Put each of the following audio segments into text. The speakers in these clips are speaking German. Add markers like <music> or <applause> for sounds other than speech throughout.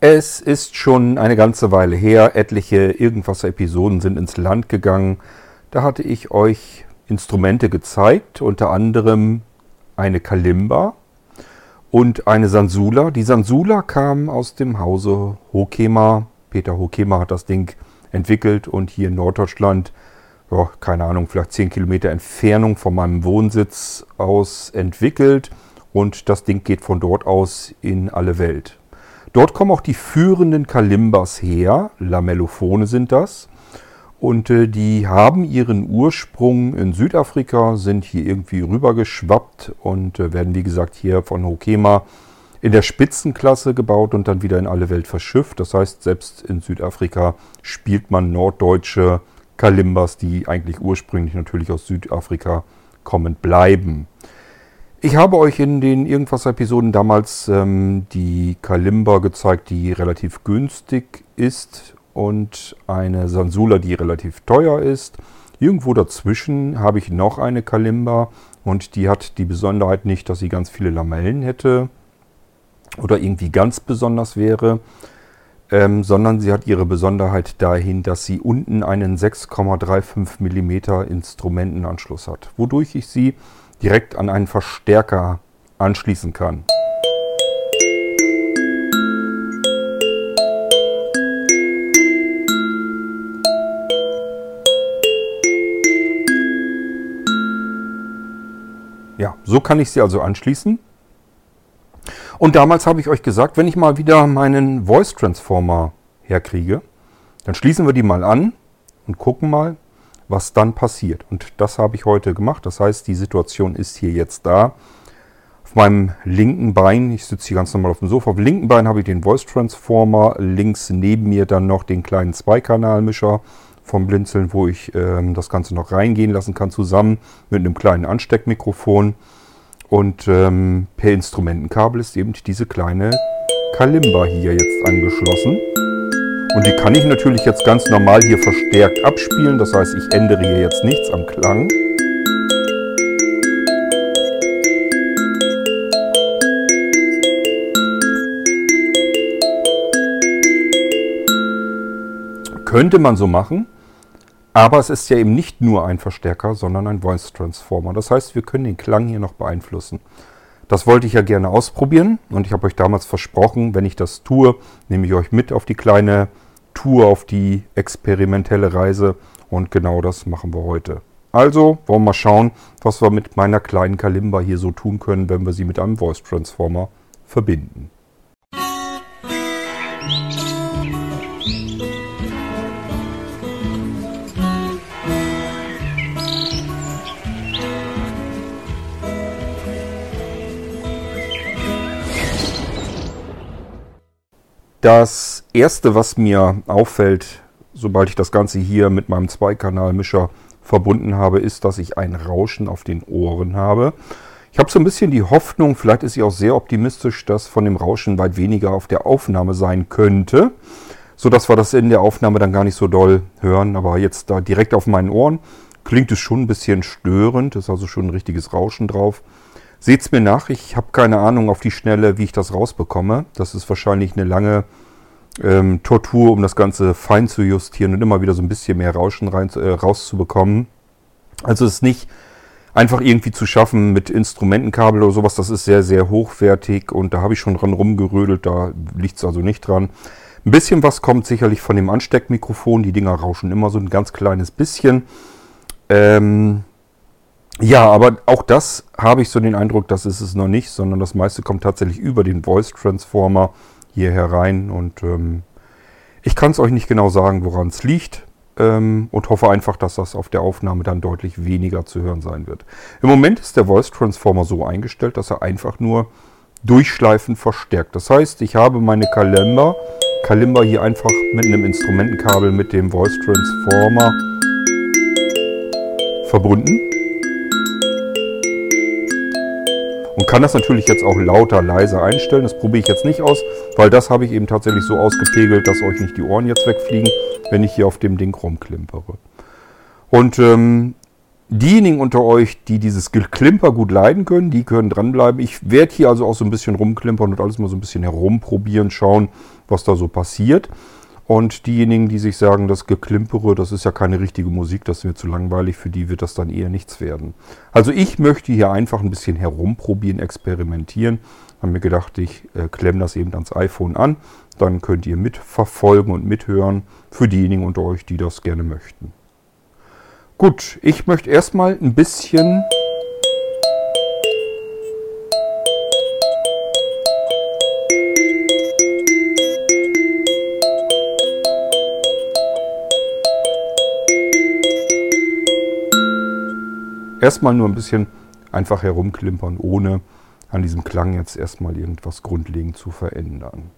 Es ist schon eine ganze Weile her, etliche irgendwas Episoden sind ins Land gegangen. Da hatte ich euch Instrumente gezeigt, unter anderem eine Kalimba und eine Sansula. Die Sansula kam aus dem Hause Hokema. Peter Hokema hat das Ding entwickelt und hier in Norddeutschland, ja, keine Ahnung, vielleicht 10 Kilometer Entfernung von meinem Wohnsitz aus entwickelt. Und das Ding geht von dort aus in alle Welt. Dort kommen auch die führenden Kalimbas her, Lamellophone sind das. Und äh, die haben ihren Ursprung in Südafrika, sind hier irgendwie rübergeschwappt und äh, werden wie gesagt hier von Hokema in der Spitzenklasse gebaut und dann wieder in alle Welt verschifft. Das heißt, selbst in Südafrika spielt man norddeutsche Kalimbas, die eigentlich ursprünglich natürlich aus Südafrika kommend bleiben. Ich habe euch in den Irgendwas-Episoden damals ähm, die Kalimba gezeigt, die relativ günstig ist und eine Sansula, die relativ teuer ist. Irgendwo dazwischen habe ich noch eine Kalimba und die hat die Besonderheit nicht, dass sie ganz viele Lamellen hätte oder irgendwie ganz besonders wäre, ähm, sondern sie hat ihre Besonderheit dahin, dass sie unten einen 6,35 mm Instrumentenanschluss hat, wodurch ich sie direkt an einen Verstärker anschließen kann. Ja, so kann ich sie also anschließen. Und damals habe ich euch gesagt, wenn ich mal wieder meinen Voice Transformer herkriege, dann schließen wir die mal an und gucken mal, was dann passiert. Und das habe ich heute gemacht. Das heißt, die Situation ist hier jetzt da. Auf meinem linken Bein, ich sitze hier ganz normal auf dem Sofa, auf dem linken Bein habe ich den Voice Transformer, links neben mir dann noch den kleinen Zweikanalmischer vom Blinzeln, wo ich ähm, das Ganze noch reingehen lassen kann, zusammen mit einem kleinen Ansteckmikrofon. Und ähm, per Instrumentenkabel ist eben diese kleine Kalimba hier jetzt angeschlossen. Und die kann ich natürlich jetzt ganz normal hier verstärkt abspielen. Das heißt, ich ändere hier jetzt nichts am Klang. Könnte man so machen, aber es ist ja eben nicht nur ein Verstärker, sondern ein Voice Transformer. Das heißt, wir können den Klang hier noch beeinflussen. Das wollte ich ja gerne ausprobieren und ich habe euch damals versprochen, wenn ich das tue, nehme ich euch mit auf die kleine Tour, auf die experimentelle Reise und genau das machen wir heute. Also wollen wir mal schauen, was wir mit meiner kleinen Kalimba hier so tun können, wenn wir sie mit einem Voice Transformer verbinden. Das erste, was mir auffällt, sobald ich das Ganze hier mit meinem Zweikanalmischer verbunden habe, ist, dass ich ein Rauschen auf den Ohren habe. Ich habe so ein bisschen die Hoffnung, vielleicht ist sie auch sehr optimistisch, dass von dem Rauschen weit weniger auf der Aufnahme sein könnte, sodass wir das in der Aufnahme dann gar nicht so doll hören. Aber jetzt da direkt auf meinen Ohren klingt es schon ein bisschen störend, ist also schon ein richtiges Rauschen drauf. Seht's mir nach, ich habe keine Ahnung auf die Schnelle, wie ich das rausbekomme. Das ist wahrscheinlich eine lange ähm, Tortur, um das Ganze fein zu justieren und immer wieder so ein bisschen mehr Rauschen rein, äh, rauszubekommen. Also es ist nicht einfach irgendwie zu schaffen mit Instrumentenkabel oder sowas. Das ist sehr, sehr hochwertig und da habe ich schon dran rumgerödelt. Da liegt es also nicht dran. Ein bisschen was kommt sicherlich von dem Ansteckmikrofon. Die Dinger rauschen immer so ein ganz kleines bisschen. Ähm, ja, aber auch das habe ich so den Eindruck, das ist es noch nicht, sondern das meiste kommt tatsächlich über den Voice Transformer hier herein und ähm, ich kann es euch nicht genau sagen, woran es liegt ähm, und hoffe einfach, dass das auf der Aufnahme dann deutlich weniger zu hören sein wird. Im Moment ist der Voice Transformer so eingestellt, dass er einfach nur durchschleifend verstärkt. Das heißt, ich habe meine Kalimba, Kalimba hier einfach mit einem Instrumentenkabel mit dem Voice Transformer verbunden kann das natürlich jetzt auch lauter, leiser einstellen. Das probiere ich jetzt nicht aus, weil das habe ich eben tatsächlich so ausgepegelt, dass euch nicht die Ohren jetzt wegfliegen, wenn ich hier auf dem Ding rumklimpere. Und ähm, Diejenigen unter euch, die dieses Geklimper gut leiden können, die können dranbleiben. Ich werde hier also auch so ein bisschen rumklimpern und alles mal so ein bisschen herumprobieren, schauen, was da so passiert. Und diejenigen, die sich sagen, das Geklimpere, das ist ja keine richtige Musik, das ist mir zu langweilig, für die wird das dann eher nichts werden. Also ich möchte hier einfach ein bisschen herumprobieren, experimentieren. Haben mir gedacht, ich äh, klemme das eben ans iPhone an. Dann könnt ihr mitverfolgen und mithören für diejenigen unter euch, die das gerne möchten. Gut, ich möchte erstmal ein bisschen erstmal nur ein bisschen einfach herumklimpern, ohne an diesem Klang jetzt erstmal irgendwas grundlegend zu verändern.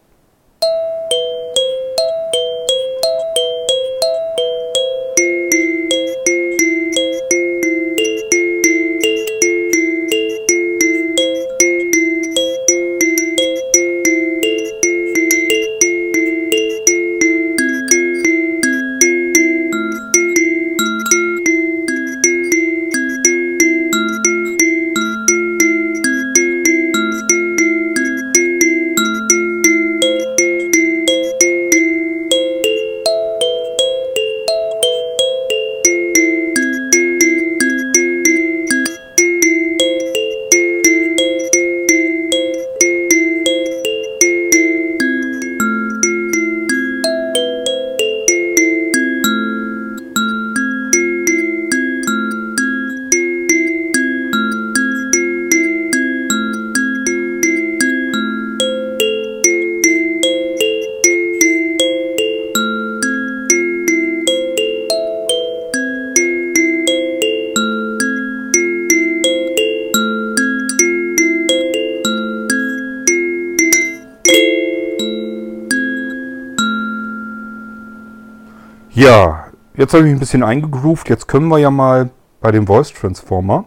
Ja, jetzt habe ich mich ein bisschen eingegroovt. Jetzt können wir ja mal bei dem Voice Transformer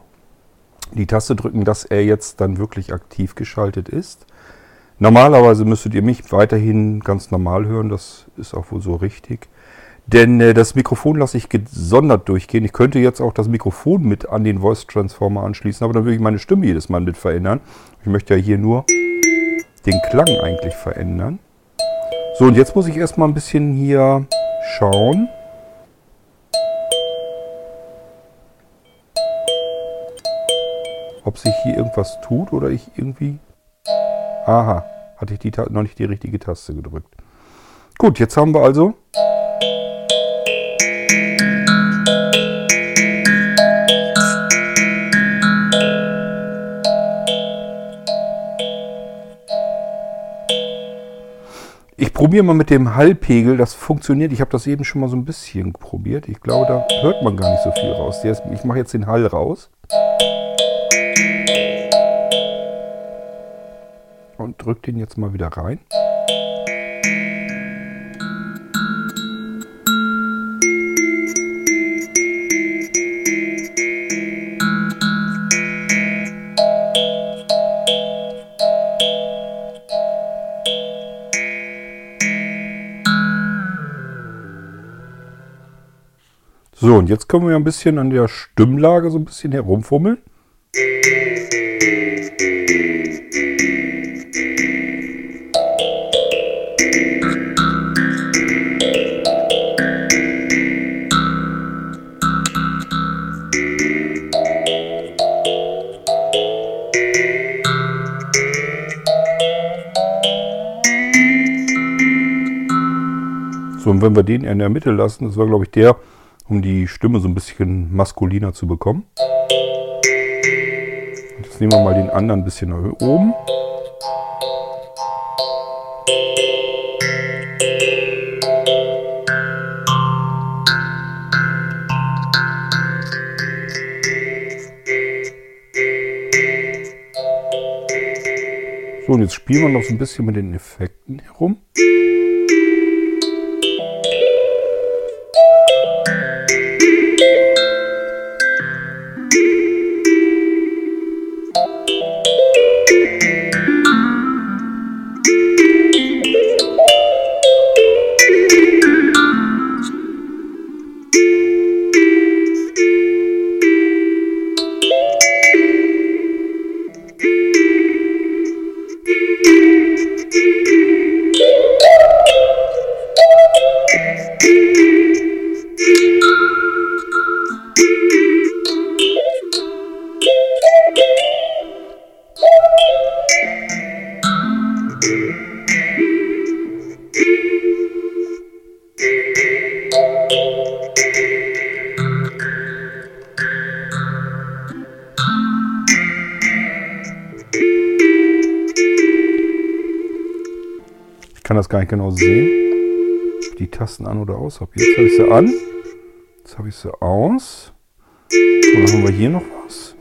die Taste drücken, dass er jetzt dann wirklich aktiv geschaltet ist. Normalerweise müsstet ihr mich weiterhin ganz normal hören, das ist auch wohl so richtig. Denn äh, das Mikrofon lasse ich gesondert durchgehen. Ich könnte jetzt auch das Mikrofon mit an den Voice Transformer anschließen, aber dann würde ich meine Stimme jedes Mal mit verändern. Ich möchte ja hier nur den Klang eigentlich verändern. So, und jetzt muss ich erstmal ein bisschen hier schauen. Ob sich hier irgendwas tut oder ich irgendwie... Aha, hatte ich die noch nicht die richtige Taste gedrückt. Gut, jetzt haben wir also... Ich probiere mal mit dem Hallpegel, das funktioniert. Ich habe das eben schon mal so ein bisschen probiert. Ich glaube, da hört man gar nicht so viel raus. Ich mache jetzt den Hall raus. Und drücke den jetzt mal wieder rein. So, und jetzt können wir ein bisschen an der Stimmlage so ein bisschen herumfummeln. So, und wenn wir den in der Mitte lassen, das war glaube ich der, um die Stimme so ein bisschen maskuliner zu bekommen. Jetzt nehmen wir mal den anderen ein bisschen nach oben. So, und jetzt spielen wir noch so ein bisschen mit den Effekten herum. Kann das gar nicht genau sehen. Die Tasten an oder aus habe. Jetzt habe ich sie an. Jetzt habe ich sie aus. Dann haben wir hier noch was.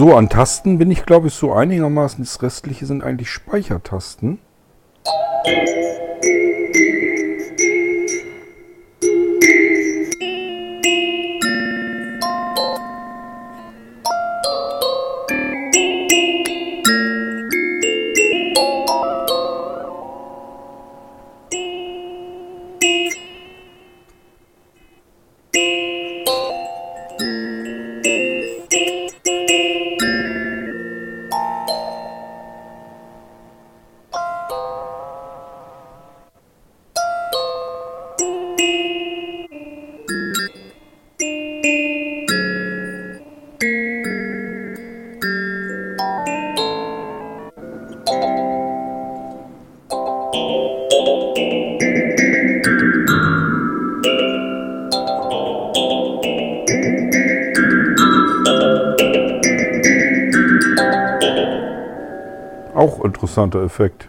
So, an Tasten bin ich, glaube ich, so einigermaßen. Das restliche sind eigentlich Speichertasten. Auch interessanter Effekt.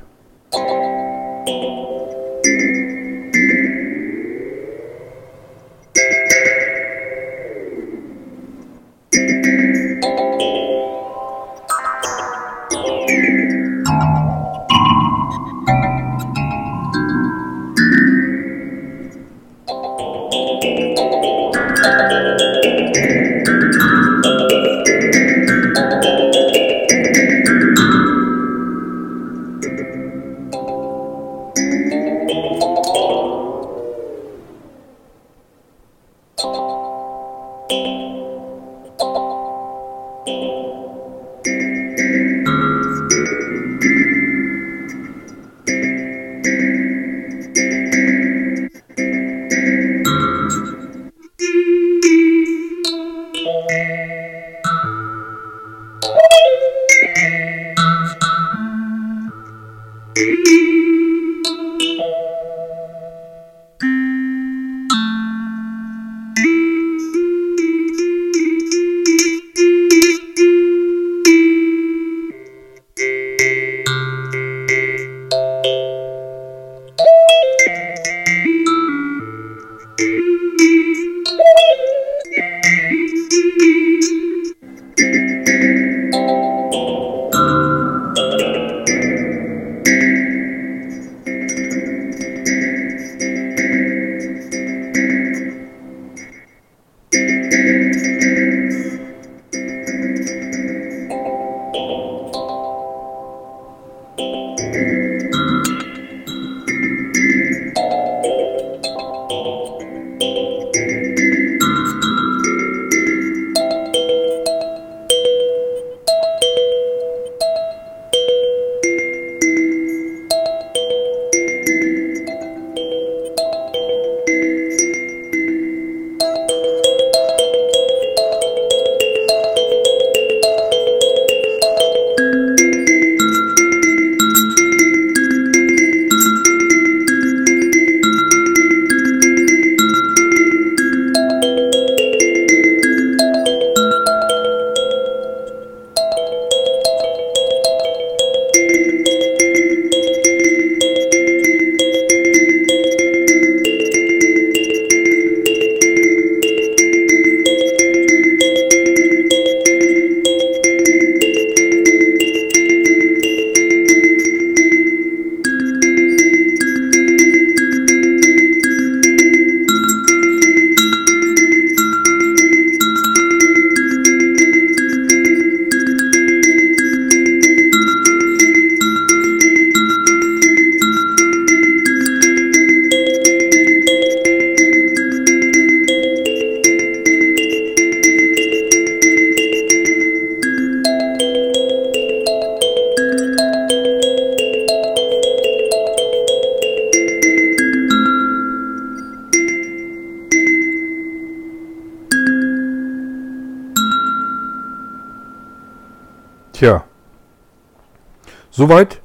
Soweit.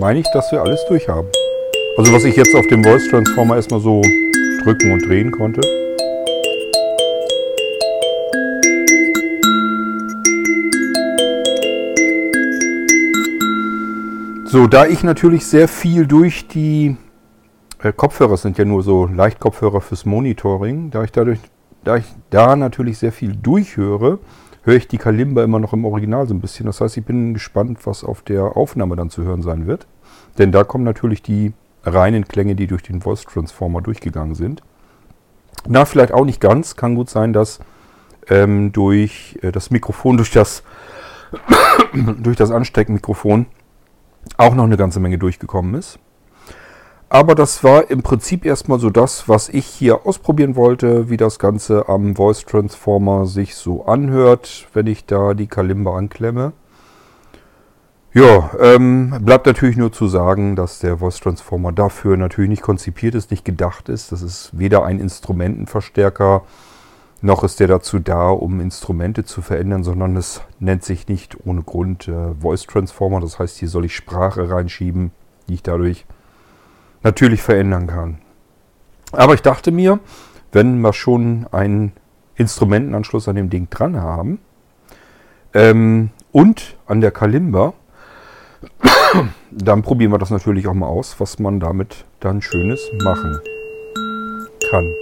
Meine ich, dass wir alles durch haben. Also was ich jetzt auf dem Voice Transformer erstmal so drücken und drehen konnte. So, da ich natürlich sehr viel durch die äh, Kopfhörer sind ja nur so Leichtkopfhörer fürs Monitoring. Da ich dadurch, da ich da natürlich sehr viel durchhöre, höre ich die Kalimba immer noch im Original so ein bisschen. Das heißt, ich bin gespannt, was auf der Aufnahme dann zu hören sein wird. Denn da kommen natürlich die reinen Klänge, die durch den Voice Transformer durchgegangen sind. Na, vielleicht auch nicht ganz. Kann gut sein, dass ähm, durch äh, das Mikrofon, durch das, <coughs> durch das Ansteckmikrofon auch noch eine ganze Menge durchgekommen ist. Aber das war im Prinzip erstmal so das, was ich hier ausprobieren wollte, wie das Ganze am Voice Transformer sich so anhört, wenn ich da die Kalimba anklemme. Ja, ähm, bleibt natürlich nur zu sagen, dass der Voice Transformer dafür natürlich nicht konzipiert ist, nicht gedacht ist. Das ist weder ein Instrumentenverstärker, noch ist der dazu da, um Instrumente zu verändern, sondern es nennt sich nicht ohne Grund äh, Voice Transformer. Das heißt, hier soll ich Sprache reinschieben, die ich dadurch natürlich verändern kann. Aber ich dachte mir, wenn wir schon einen Instrumentenanschluss an dem Ding dran haben ähm, und an der Kalimba, dann probieren wir das natürlich auch mal aus, was man damit dann Schönes machen kann.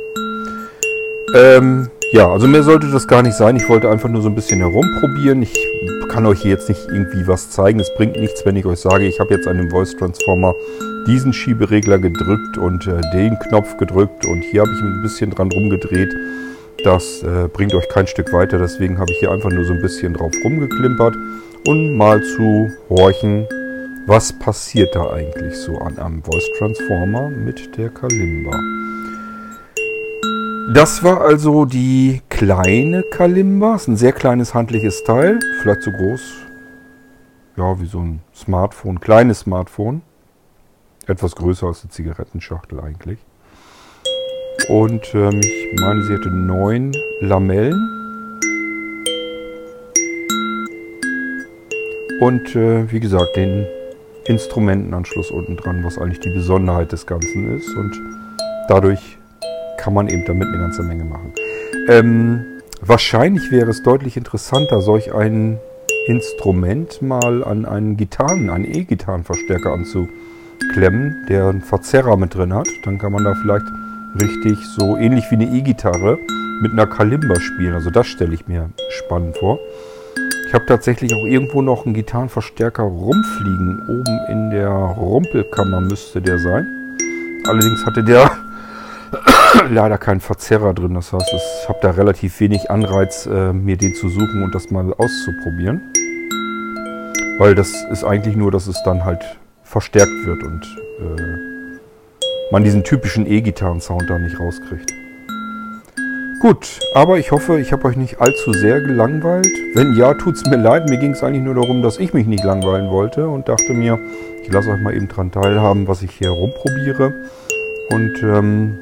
Ähm, ja, also mehr sollte das gar nicht sein. Ich wollte einfach nur so ein bisschen herumprobieren. Ich kann euch jetzt nicht irgendwie was zeigen. Es bringt nichts, wenn ich euch sage, ich habe jetzt einen Voice Transformer diesen Schieberegler gedrückt und äh, den Knopf gedrückt und hier habe ich ein bisschen dran rumgedreht. Das äh, bringt euch kein Stück weiter, deswegen habe ich hier einfach nur so ein bisschen drauf rumgeklimpert und mal zu horchen, was passiert da eigentlich so an einem Voice Transformer mit der Kalimba. Das war also die kleine Kalimba. Ist ein sehr kleines handliches Teil, vielleicht so groß, ja, wie so ein Smartphone, kleines Smartphone. Etwas größer als eine Zigarettenschachtel eigentlich. Und ähm, ich meine, sie hatte neun Lamellen. Und äh, wie gesagt, den Instrumentenanschluss unten dran, was eigentlich die Besonderheit des Ganzen ist. Und dadurch kann man eben damit eine ganze Menge machen. Ähm, wahrscheinlich wäre es deutlich interessanter, solch ein Instrument mal an einen Gitarren, einen E-Gitarrenverstärker anzupassen anzuklemmen, der einen Verzerrer mit drin hat. Dann kann man da vielleicht richtig so ähnlich wie eine E-Gitarre mit einer Kalimba spielen. Also das stelle ich mir spannend vor. Ich habe tatsächlich auch irgendwo noch einen Gitarrenverstärker rumfliegen. Oben in der Rumpelkammer müsste der sein. Allerdings hatte der <coughs> leider keinen Verzerrer drin. Das heißt, ich habe da relativ wenig Anreiz, äh, mir den zu suchen und das mal auszuprobieren. Weil das ist eigentlich nur, dass es dann halt verstärkt wird und äh, man diesen typischen E-Gitarren-Sound da nicht rauskriegt. Gut, aber ich hoffe, ich habe euch nicht allzu sehr gelangweilt. Wenn ja, tut es mir leid. Mir ging es eigentlich nur darum, dass ich mich nicht langweilen wollte und dachte mir, ich lasse euch mal eben dran teilhaben, was ich hier rumprobiere. Und ähm,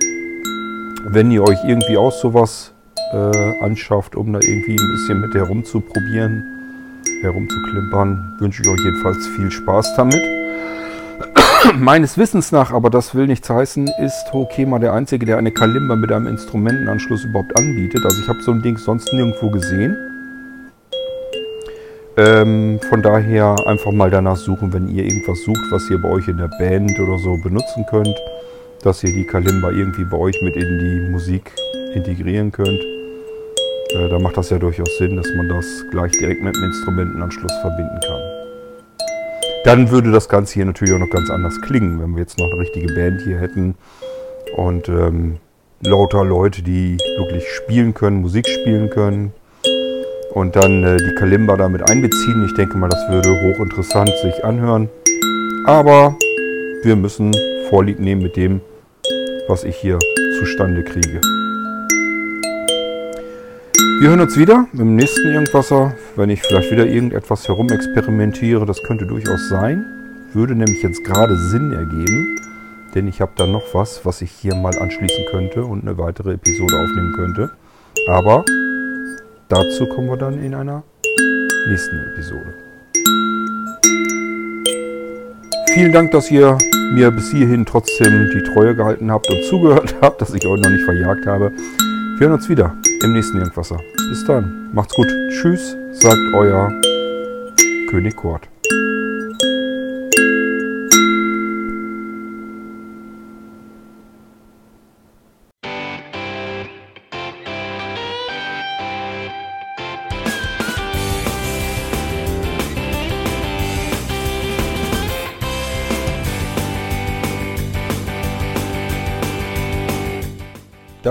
wenn ihr euch irgendwie auch sowas äh, anschafft, um da irgendwie ein bisschen mit herumzuprobieren, herumzuklimpern, wünsche ich euch jedenfalls viel Spaß damit. <coughs> Meines Wissens nach, aber das will nichts heißen, ist Hokema der Einzige, der eine Kalimba mit einem Instrumentenanschluss überhaupt anbietet. Also ich habe so ein Ding sonst nirgendwo gesehen. Ähm, von daher einfach mal danach suchen, wenn ihr irgendwas sucht, was ihr bei euch in der Band oder so benutzen könnt, dass ihr die Kalimba irgendwie bei euch mit in die Musik integrieren könnt. Äh, da macht das ja durchaus Sinn, dass man das gleich direkt mit dem Instrumentenanschluss verbinden kann. Dann würde das Ganze hier natürlich auch noch ganz anders klingen, wenn wir jetzt noch eine richtige Band hier hätten und ähm, lauter Leute, die wirklich spielen können, Musik spielen können und dann äh, die Kalimba damit einbeziehen. Ich denke mal, das würde hochinteressant sich anhören. Aber wir müssen Vorlieb nehmen mit dem, was ich hier zustande kriege. Wir hören uns wieder im nächsten Irgendwasser, wenn ich vielleicht wieder irgendetwas herumexperimentiere. Das könnte durchaus sein. Würde nämlich jetzt gerade Sinn ergeben, denn ich habe da noch was, was ich hier mal anschließen könnte und eine weitere Episode aufnehmen könnte. Aber dazu kommen wir dann in einer nächsten Episode. Vielen Dank, dass ihr mir bis hierhin trotzdem die Treue gehalten habt und zugehört <laughs> habt, dass ich euch noch nicht verjagt habe. Wir hören uns wieder im nächsten Irgendwasser. Bis dann. Macht's gut. Tschüss, sagt euer König Kurt.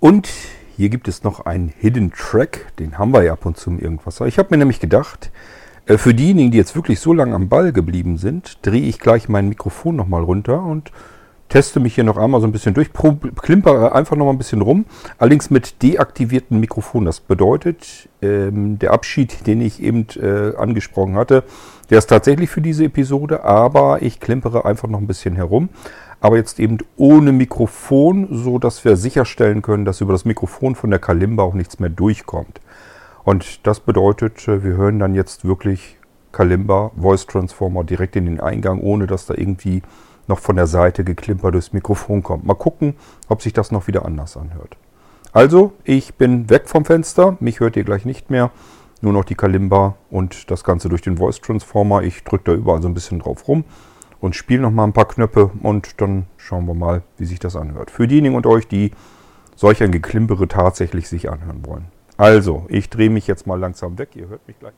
Und hier gibt es noch einen Hidden Track, den haben wir ja ab und zu im Irgendwas. Ich habe mir nämlich gedacht, äh, für diejenigen, die jetzt wirklich so lange am Ball geblieben sind, drehe ich gleich mein Mikrofon nochmal runter und teste mich hier noch einmal so ein bisschen durch, klimpere einfach nochmal ein bisschen rum, allerdings mit deaktiviertem Mikrofon. Das bedeutet, ähm, der Abschied, den ich eben äh, angesprochen hatte, der ist tatsächlich für diese Episode, aber ich klimpere einfach noch ein bisschen herum aber jetzt eben ohne Mikrofon, so dass wir sicherstellen können, dass über das Mikrofon von der Kalimba auch nichts mehr durchkommt. Und das bedeutet, äh, wir hören dann jetzt wirklich Kalimba Voice Transformer direkt in den Eingang, ohne dass da irgendwie noch von der Seite geklimpert durchs Mikrofon kommt. Mal gucken, ob sich das noch wieder anders anhört. Also, ich bin weg vom Fenster. Mich hört ihr gleich nicht mehr. Nur noch die Kalimba und das Ganze durch den Voice Transformer. Ich drücke da überall so ein bisschen drauf rum und spiele noch mal ein paar Knöpfe und dann schauen wir mal, wie sich das anhört. Für diejenigen unter euch, die solch ein Geklimpere tatsächlich sich anhören wollen. Also, ich drehe mich jetzt mal langsam weg. Ihr hört mich gleich.